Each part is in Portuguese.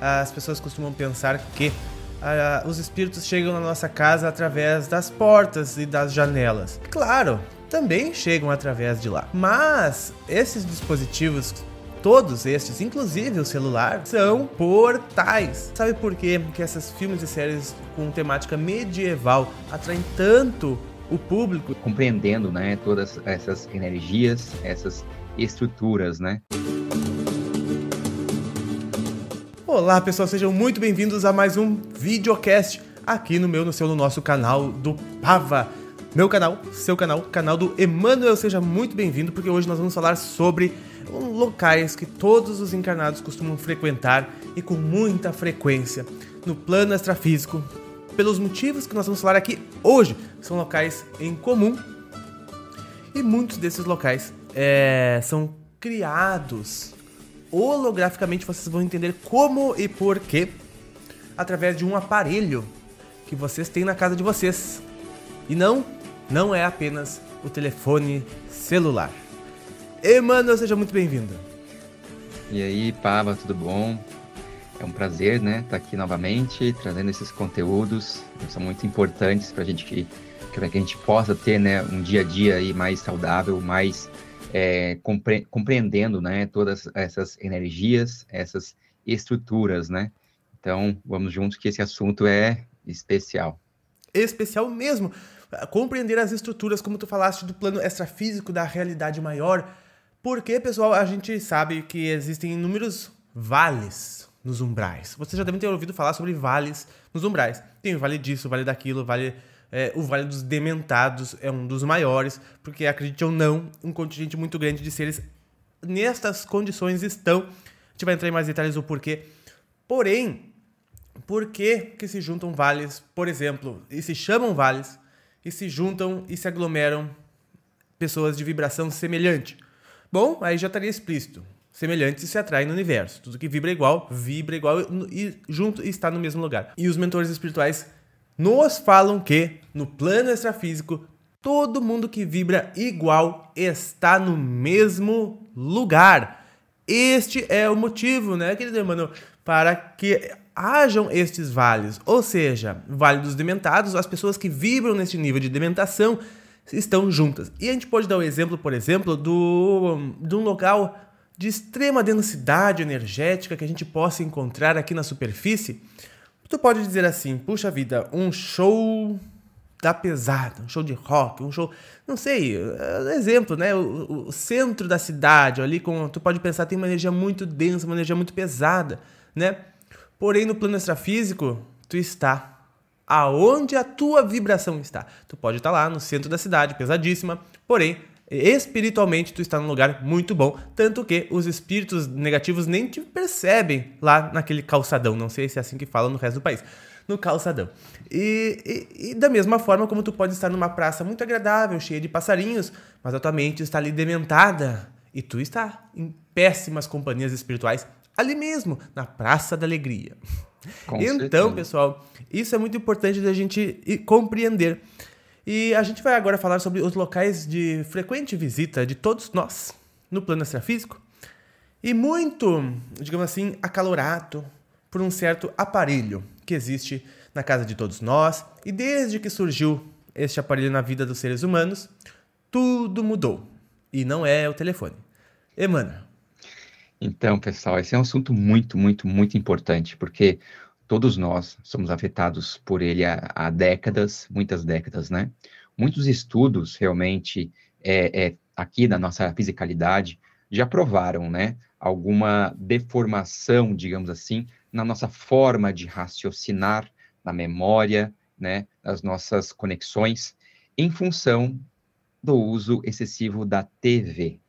as pessoas costumam pensar que uh, os espíritos chegam na nossa casa através das portas e das janelas. Claro, também chegam através de lá. Mas esses dispositivos todos estes, inclusive o celular, são portais. Sabe por quê que essas filmes e séries com temática medieval atraem tanto o público? Compreendendo, né, todas essas energias, essas estruturas, né? Olá, pessoal, sejam muito bem-vindos a mais um videocast aqui no meu, no seu, no nosso canal do Pava. Meu canal, seu canal, canal do Emanuel, seja muito bem-vindo, porque hoje nós vamos falar sobre locais que todos os encarnados costumam frequentar e com muita frequência no plano extrafísico. Pelos motivos que nós vamos falar aqui hoje, são locais em comum e muitos desses locais é, são criados holograficamente vocês vão entender como e por quê através de um aparelho que vocês têm na casa de vocês. E não, não é apenas o telefone celular. Emmanuel, seja muito bem-vindo. E aí, Pava, tudo bom? É um prazer, né, estar tá aqui novamente, trazendo esses conteúdos, que são muito importantes para a gente que, que a gente possa ter, né, um dia a dia aí mais saudável, mais é, compre compreendendo né, todas essas energias, essas estruturas, né? Então, vamos juntos que esse assunto é especial. Especial mesmo. Compreender as estruturas, como tu falaste, do plano extrafísico, da realidade maior. Porque, pessoal, a gente sabe que existem inúmeros vales nos umbrais. Você já deve ter ouvido falar sobre vales nos umbrais. Tem o vale disso, o vale daquilo, o vale é, o Vale dos Dementados é um dos maiores, porque acredite ou não, um contingente muito grande de seres nestas condições estão. A gente vai entrar em mais detalhes do porquê. Porém, por que, que se juntam vales, por exemplo, e se chamam vales, e se juntam e se aglomeram pessoas de vibração semelhante? Bom, aí já estaria explícito. Semelhantes se atraem no universo. Tudo que vibra igual, vibra igual e junto está no mesmo lugar. E os mentores espirituais nos falam que no plano extrafísico todo mundo que vibra igual está no mesmo lugar. Este é o motivo, né, querido irmão, para que hajam estes vales, ou seja, Vale dos Dementados, as pessoas que vibram neste nível de dementação estão juntas. E a gente pode dar o exemplo, por exemplo, do, de um local de extrema densidade energética que a gente possa encontrar aqui na superfície, Tu pode dizer assim, puxa vida, um show da pesada, um show de rock, um show, não sei, é, exemplo, né? O, o, centro da cidade, ali com, tu pode pensar tem uma energia muito densa, uma energia muito pesada, né? Porém no plano extrafísico, tu está aonde a tua vibração está. Tu pode estar lá no centro da cidade, pesadíssima, porém espiritualmente tu está num lugar muito bom, tanto que os espíritos negativos nem te percebem lá naquele calçadão, não sei se é assim que falam no resto do país, no calçadão. E, e, e, da mesma forma como tu pode estar numa praça muito agradável, cheia de passarinhos, mas a tua mente está ali dementada e tu está em péssimas companhias espirituais ali mesmo, na Praça da Alegria. Com então, certeza. pessoal, isso é muito importante da gente compreender. E a gente vai agora falar sobre os locais de frequente visita de todos nós no plano extrafísico e muito, digamos assim, acalorado por um certo aparelho que existe na casa de todos nós e desde que surgiu este aparelho na vida dos seres humanos, tudo mudou. E não é o telefone. Emmanuel. Então, pessoal, esse é um assunto muito, muito, muito importante, porque todos nós somos afetados por ele há, há décadas, muitas décadas, né? Muitos estudos realmente é, é, aqui da nossa fisicalidade já provaram, né? Alguma deformação, digamos assim, na nossa forma de raciocinar, na memória, né? Nas nossas conexões, em função do uso excessivo da TV,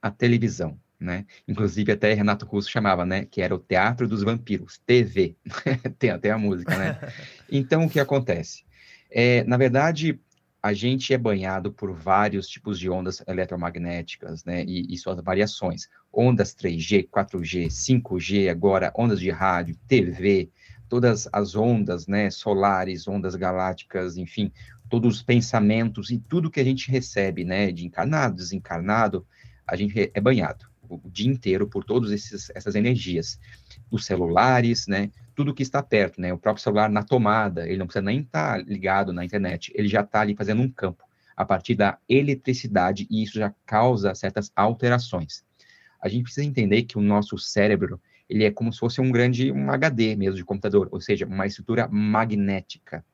a televisão né? Inclusive até Renato Russo chamava, né, que era o teatro dos vampiros, TV. Tem até a música, né? Então o que acontece? É, na verdade, a gente é banhado por vários tipos de ondas eletromagnéticas, né, e, e suas variações. Ondas 3G, 4G, 5G, agora ondas de rádio, TV, todas as ondas, né, solares, ondas galácticas, enfim, todos os pensamentos e tudo que a gente recebe, né, de encarnado, desencarnado, a gente é banhado o dia inteiro por todas essas energias. os celulares, né? Tudo que está perto, né? O próprio celular na tomada, ele não precisa nem estar tá ligado na internet, ele já está ali fazendo um campo a partir da eletricidade e isso já causa certas alterações. A gente precisa entender que o nosso cérebro, ele é como se fosse um grande um HD mesmo de computador, ou seja, uma estrutura magnética,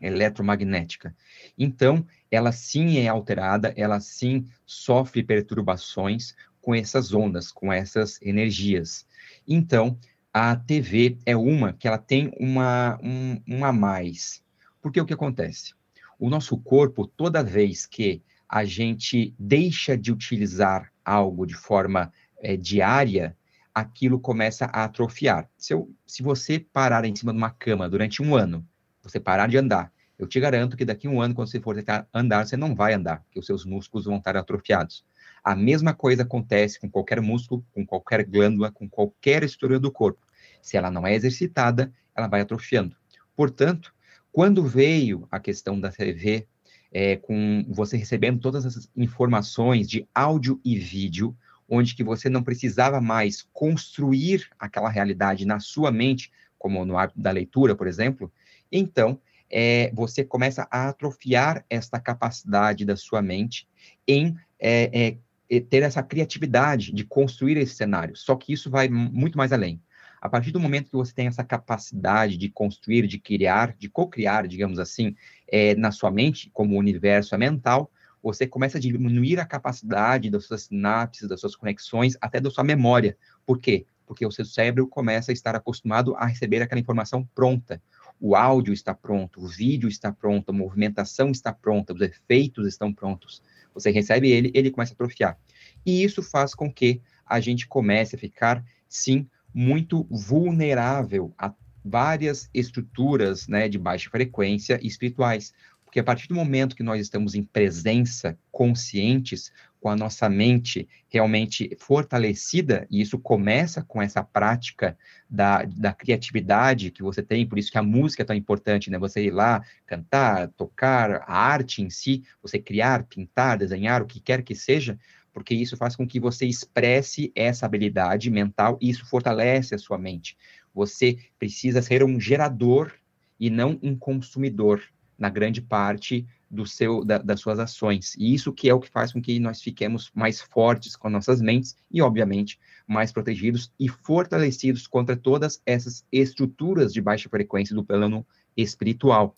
eletromagnética. Então, ela sim é alterada, ela sim sofre perturbações com essas ondas, com essas energias. Então, a TV é uma que ela tem uma, um, um a mais. Porque o que acontece? O nosso corpo, toda vez que a gente deixa de utilizar algo de forma é, diária, aquilo começa a atrofiar. Se, eu, se você parar em cima de uma cama durante um ano, você parar de andar, eu te garanto que daqui a um ano, quando você for tentar andar, você não vai andar, porque os seus músculos vão estar atrofiados. A mesma coisa acontece com qualquer músculo, com qualquer glândula, com qualquer estrutura do corpo. Se ela não é exercitada, ela vai atrofiando. Portanto, quando veio a questão da TV, é, com você recebendo todas essas informações de áudio e vídeo, onde que você não precisava mais construir aquela realidade na sua mente, como no hábito da leitura, por exemplo, então é, você começa a atrofiar esta capacidade da sua mente em é, é, ter essa criatividade de construir esse cenário. Só que isso vai muito mais além. A partir do momento que você tem essa capacidade de construir, de criar, de co-criar, digamos assim, é, na sua mente, como o universo é mental, você começa a diminuir a capacidade das suas sinapses, das suas conexões, até da sua memória. Por quê? Porque o seu cérebro começa a estar acostumado a receber aquela informação pronta. O áudio está pronto, o vídeo está pronto, a movimentação está pronta, os efeitos estão prontos. Você recebe ele, ele começa a atrofiar. E isso faz com que a gente comece a ficar, sim, muito vulnerável a várias estruturas né, de baixa frequência espirituais. Porque a partir do momento que nós estamos em presença, conscientes, com a nossa mente realmente fortalecida, e isso começa com essa prática da, da criatividade que você tem, por isso que a música é tão importante, né? Você ir lá, cantar, tocar, a arte em si, você criar, pintar, desenhar, o que quer que seja, porque isso faz com que você expresse essa habilidade mental e isso fortalece a sua mente. Você precisa ser um gerador e não um consumidor na grande parte do seu da, das suas ações. E isso que é o que faz com que nós fiquemos mais fortes com nossas mentes e, obviamente, mais protegidos e fortalecidos contra todas essas estruturas de baixa frequência do plano espiritual.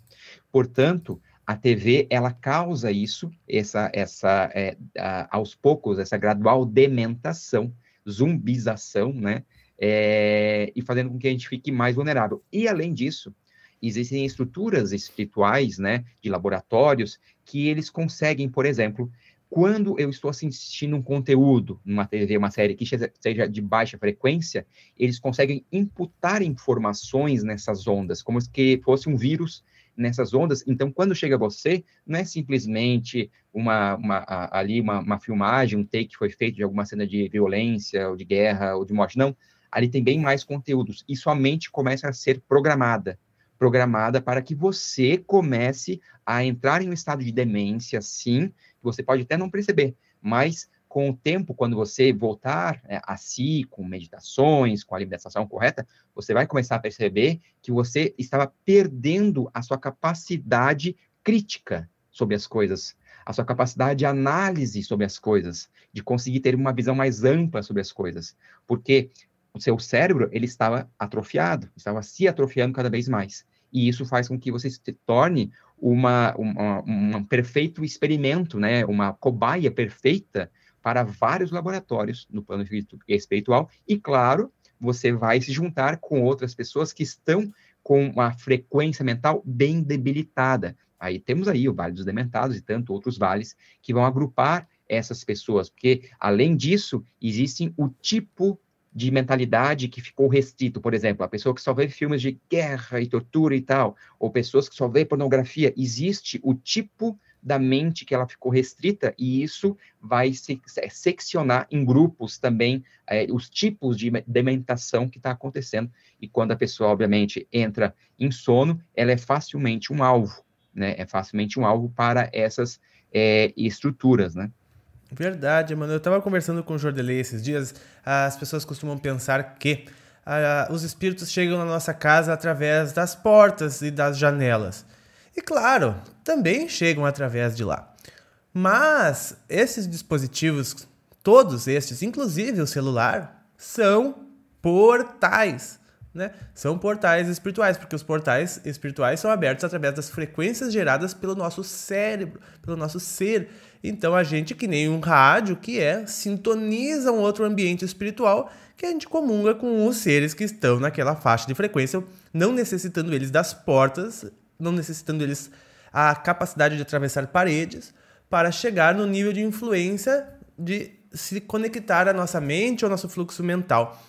Portanto, a TV ela causa isso, essa, essa é, a, aos poucos, essa gradual dementação, zumbização, né? É, e fazendo com que a gente fique mais vulnerável. E além disso, existem estruturas espirituais, né, de laboratórios, que eles conseguem, por exemplo, quando eu estou assistindo um conteúdo numa TV, uma série que seja de baixa frequência, eles conseguem imputar informações nessas ondas, como se fosse um vírus nessas ondas. Então, quando chega a você, não é simplesmente uma, uma ali uma, uma, filmagem, um take que foi feito de alguma cena de violência, ou de guerra, ou de morte. Não. Ali tem bem mais conteúdos. E sua mente começa a ser programada programada para que você comece a entrar em um estado de demência, sim, você pode até não perceber, mas com o tempo, quando você voltar é, a si, com meditações, com a alimentação correta, você vai começar a perceber que você estava perdendo a sua capacidade crítica sobre as coisas, a sua capacidade de análise sobre as coisas, de conseguir ter uma visão mais ampla sobre as coisas, porque o seu cérebro ele estava atrofiado, estava se atrofiando cada vez mais. E isso faz com que você se torne uma, uma, um perfeito experimento, né? uma cobaia perfeita para vários laboratórios no plano espiritual e, claro, você vai se juntar com outras pessoas que estão com uma frequência mental bem debilitada. Aí temos aí o Vale dos Dementados e tanto outros vales que vão agrupar essas pessoas, porque além disso, existem o tipo de mentalidade que ficou restrito, por exemplo, a pessoa que só vê filmes de guerra e tortura e tal, ou pessoas que só vê pornografia, existe o tipo da mente que ela ficou restrita, e isso vai se, seccionar em grupos também é, os tipos de dementação que está acontecendo. E quando a pessoa, obviamente, entra em sono, ela é facilmente um alvo, né? É facilmente um alvo para essas é, estruturas, né? Verdade, mano. Eu estava conversando com o Jordelei esses dias. As pessoas costumam pensar que uh, os espíritos chegam na nossa casa através das portas e das janelas. E claro, também chegam através de lá. Mas esses dispositivos, todos estes, inclusive o celular, são portais. Né? São portais espirituais, porque os portais espirituais são abertos através das frequências geradas pelo nosso cérebro, pelo nosso ser. Então a gente, que nem um rádio que é, sintoniza um outro ambiente espiritual que a gente comunga com os seres que estão naquela faixa de frequência, não necessitando eles das portas, não necessitando eles a capacidade de atravessar paredes para chegar no nível de influência de se conectar à nossa mente ou ao nosso fluxo mental.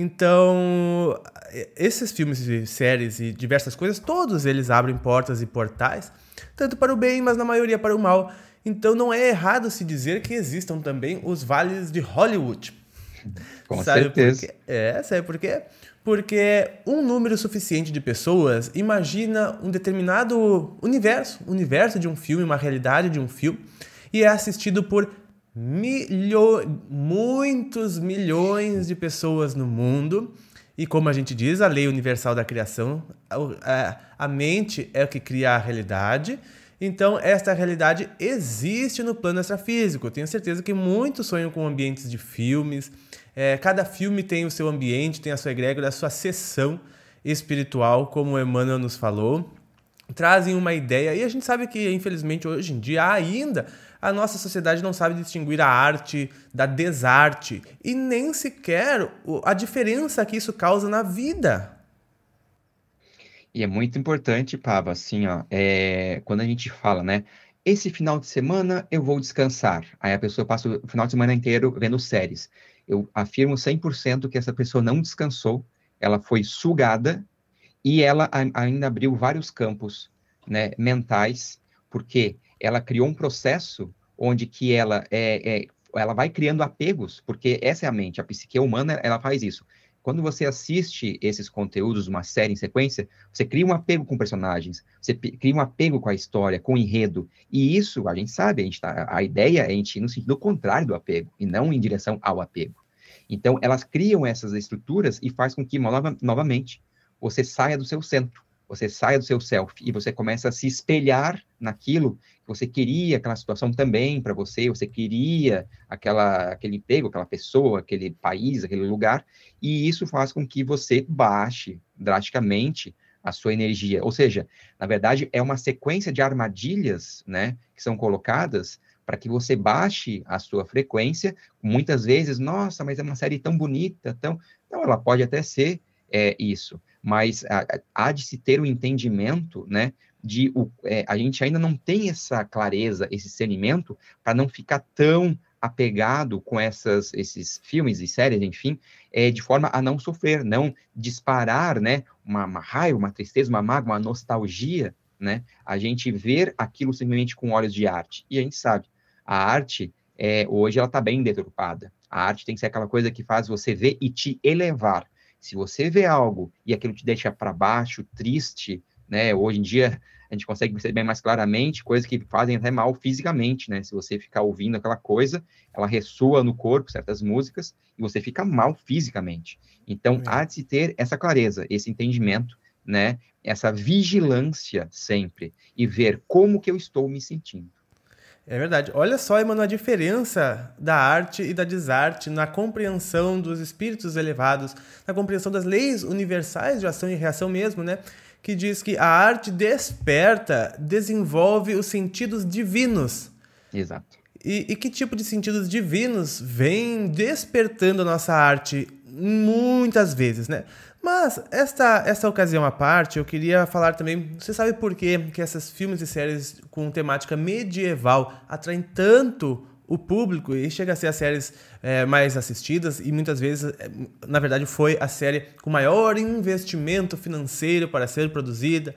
Então, esses filmes e séries e diversas coisas, todos eles abrem portas e portais, tanto para o bem, mas na maioria para o mal. Então, não é errado se dizer que existam também os vales de Hollywood. Com sabe certeza. Por quê? É, sabe por quê? Porque um número suficiente de pessoas imagina um determinado universo, universo de um filme, uma realidade de um filme, e é assistido por milho... muitos milhões de pessoas no mundo. E como a gente diz, a lei universal da criação, a, a mente é o que cria a realidade. Então, esta realidade existe no plano extrafísico. Tenho certeza que muitos sonham com ambientes de filmes, é, cada filme tem o seu ambiente, tem a sua egrégora, a sua sessão espiritual, como Emmanuel nos falou. Trazem uma ideia, e a gente sabe que, infelizmente, hoje em dia ainda a nossa sociedade não sabe distinguir a arte da desarte e nem sequer a diferença que isso causa na vida. E é muito importante, Pava, assim, ó, é, quando a gente fala, né? Esse final de semana eu vou descansar. Aí a pessoa passa o final de semana inteiro vendo séries eu afirmo 100% que essa pessoa não descansou, ela foi sugada e ela ainda abriu vários campos né, mentais, porque ela criou um processo onde que ela é, é, ela vai criando apegos, porque essa é a mente, a psique humana, ela faz isso. Quando você assiste esses conteúdos, uma série em sequência, você cria um apego com personagens, você cria um apego com a história, com o enredo. E isso, a gente sabe, a, gente tá, a ideia é a gente ir no sentido contrário do apego, e não em direção ao apego. Então, elas criam essas estruturas e faz com que, nova, novamente, você saia do seu centro, você saia do seu self e você começa a se espelhar naquilo que você queria, aquela situação também para você, você queria aquela, aquele emprego, aquela pessoa, aquele país, aquele lugar, e isso faz com que você baixe drasticamente a sua energia. Ou seja, na verdade, é uma sequência de armadilhas, né, que são colocadas para que você baixe a sua frequência. Muitas vezes, nossa, mas é uma série tão bonita, tão. Então, ela pode até ser é, isso, mas há de se ter o um entendimento, né? De o, é, a gente ainda não tem essa clareza, esse discernimento, para não ficar tão apegado com essas, esses filmes e séries, enfim, é, de forma a não sofrer, não disparar, né, uma, uma raiva, uma tristeza, uma mágoa, uma nostalgia, né, a gente ver aquilo simplesmente com olhos de arte. E a gente sabe, a arte, é, hoje, ela está bem deturpada. A arte tem que ser aquela coisa que faz você ver e te elevar. Se você vê algo e aquilo te deixa para baixo, triste, né? Hoje em dia a gente consegue perceber mais claramente coisas que fazem até mal fisicamente, né? Se você ficar ouvindo aquela coisa, ela ressoa no corpo, certas músicas, e você fica mal fisicamente. Então, é. há de se ter essa clareza, esse entendimento, né? Essa vigilância sempre e ver como que eu estou me sentindo. É verdade. Olha só, Emmanuel, a diferença da arte e da desarte na compreensão dos espíritos elevados, na compreensão das leis universais de ação e reação mesmo, né? Que diz que a arte desperta, desenvolve os sentidos divinos. Exato. E, e que tipo de sentidos divinos vem despertando a nossa arte muitas vezes, né? Mas esta, esta ocasião à parte, eu queria falar também. Você sabe por que, que esses filmes e séries com temática medieval atraem tanto o público e chega a ser as séries é, mais assistidas e muitas vezes, é, na verdade, foi a série com maior investimento financeiro para ser produzida,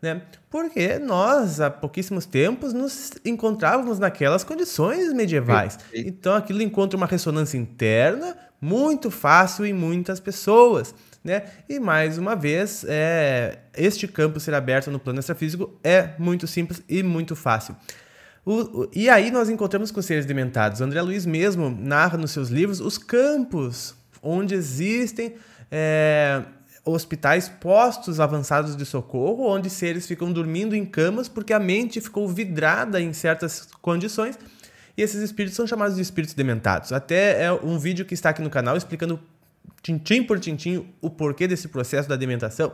né? Porque nós, há pouquíssimos tempos, nos encontrávamos naquelas condições medievais. Então aquilo encontra uma ressonância interna muito fácil em muitas pessoas. Né? E mais uma vez, é, este campo ser aberto no plano extrafísico é muito simples e muito fácil. O, o, e aí nós encontramos com seres dementados. André Luiz mesmo narra nos seus livros os campos onde existem é, hospitais, postos avançados de socorro, onde seres ficam dormindo em camas porque a mente ficou vidrada em certas condições. E esses espíritos são chamados de espíritos dementados. Até é um vídeo que está aqui no canal explicando tintim por tintim o porquê desse processo da dementação.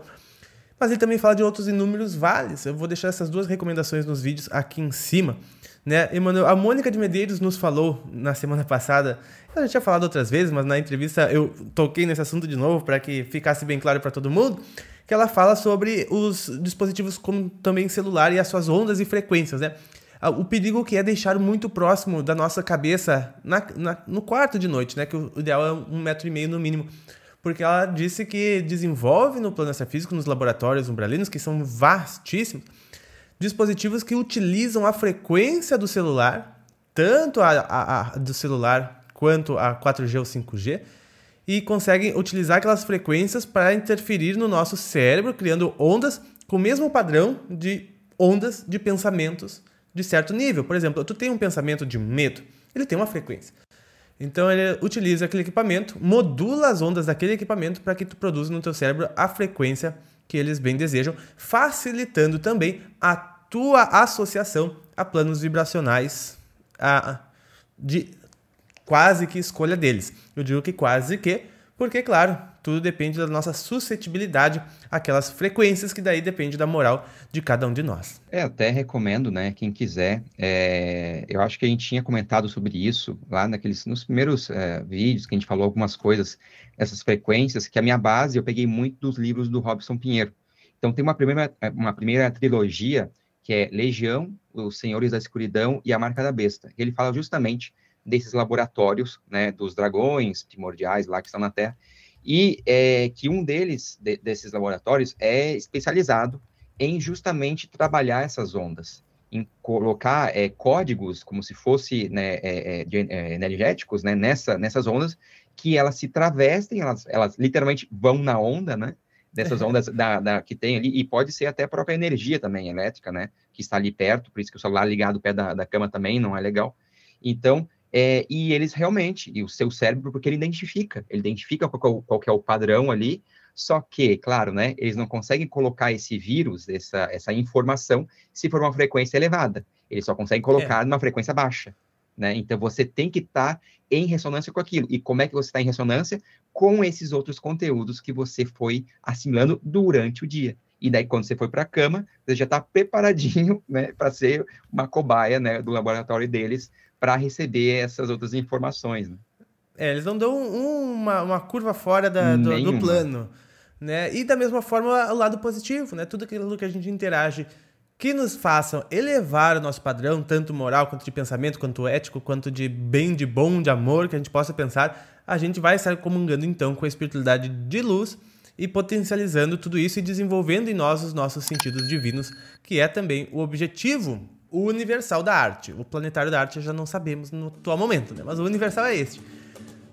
Mas ele também fala de outros inúmeros vales. Eu vou deixar essas duas recomendações nos vídeos aqui em cima. Né? Emanuel, a Mônica de Medeiros nos falou na semana passada, eu já tinha falado outras vezes, mas na entrevista eu toquei nesse assunto de novo para que ficasse bem claro para todo mundo, que ela fala sobre os dispositivos como também celular e as suas ondas e frequências, né? O perigo que é deixar muito próximo da nossa cabeça na, na, no quarto de noite, né? Que o ideal é um metro e meio no mínimo porque ela disse que desenvolve no plano extrafísico, nos laboratórios umbralinos, que são vastíssimos, dispositivos que utilizam a frequência do celular, tanto a, a, a do celular quanto a 4G ou 5G, e conseguem utilizar aquelas frequências para interferir no nosso cérebro, criando ondas com o mesmo padrão de ondas de pensamentos de certo nível. Por exemplo, tu tem um pensamento de medo, ele tem uma frequência. Então ele utiliza aquele equipamento, modula as ondas daquele equipamento para que tu produza no teu cérebro a frequência que eles bem desejam, facilitando também a tua associação a planos vibracionais a, de quase que escolha deles. Eu digo que quase que, porque claro, tudo depende da nossa suscetibilidade àquelas frequências que daí depende da moral de cada um de nós. É, até recomendo, né, quem quiser, é, eu acho que a gente tinha comentado sobre isso lá naqueles, nos primeiros é, vídeos que a gente falou algumas coisas, essas frequências, que a minha base eu peguei muito dos livros do Robson Pinheiro. Então tem uma primeira, uma primeira trilogia que é Legião, Os Senhores da Escuridão e A Marca da Besta. Ele fala justamente desses laboratórios, né, dos dragões primordiais lá que estão na Terra, e é, que um deles, de, desses laboratórios, é especializado em justamente trabalhar essas ondas, em colocar é, códigos como se fosse né, é, é, é, energéticos né, nessa, nessas ondas, que elas se travestem, elas, elas literalmente vão na onda, né? Dessas ondas da, da, que tem ali, e pode ser até a própria energia também elétrica, né? Que está ali perto, por isso que o celular ligado perto da, da cama também não é legal. Então, é, e eles realmente, e o seu cérebro, porque ele identifica, ele identifica qual, qual é o padrão ali, só que, claro, né, eles não conseguem colocar esse vírus, essa, essa informação, se for uma frequência elevada. Eles só conseguem colocar é. numa frequência baixa. Né? Então você tem que estar tá em ressonância com aquilo. E como é que você está em ressonância? Com esses outros conteúdos que você foi assimilando durante o dia. E daí, quando você foi para a cama, você já está preparadinho né, para ser uma cobaia né, do laboratório deles para receber essas outras informações. Né? É, eles não dão uma, uma curva fora da, do, do, plano. Né? E da mesma forma, o lado positivo, né? Tudo aquilo que a gente interage que nos façam elevar o nosso padrão, tanto moral, quanto de pensamento, quanto ético, quanto de bem, de bom, de amor, que a gente possa pensar, a gente vai estar comungando então com a espiritualidade de luz e potencializando tudo isso e desenvolvendo em nós os nossos sentidos divinos, que é também o objetivo o universal da arte. O planetário da arte já não sabemos no atual momento, né? Mas o universal é este.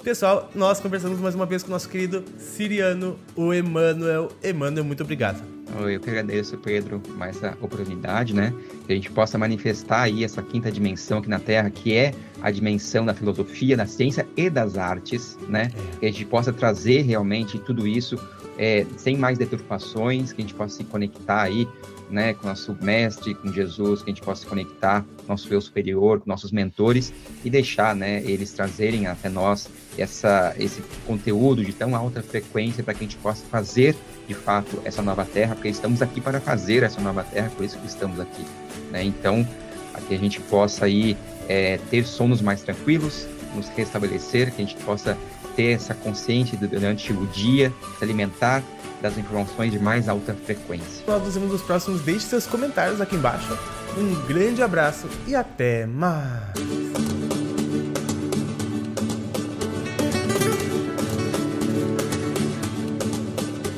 Pessoal, nós conversamos mais uma vez com o nosso querido Siriano, o Emanuel. Emanuel, muito obrigado. Eu que agradeço, Pedro, mais essa oportunidade, né? Que a gente possa manifestar aí essa quinta dimensão aqui na Terra, que é a dimensão da filosofia, da ciência e das artes, né? É. Que a gente possa trazer realmente tudo isso é, sem mais deturpações, que a gente possa se conectar aí né, com nosso mestre, com Jesus, que a gente possa se conectar com nosso eu superior, com nossos mentores e deixar, né, eles trazerem até nós essa, esse conteúdo de tão alta frequência para que a gente possa fazer de fato essa nova terra, porque estamos aqui para fazer essa nova terra, por isso que estamos aqui, né? Então, que a gente possa aí é, ter sonos mais tranquilos, nos restabelecer, que a gente possa ter essa consciência durante o dia, se alimentar das informações de mais alta frequência. Nós nos vemos nos próximos. Deixe seus comentários aqui embaixo. Um grande abraço e até mais!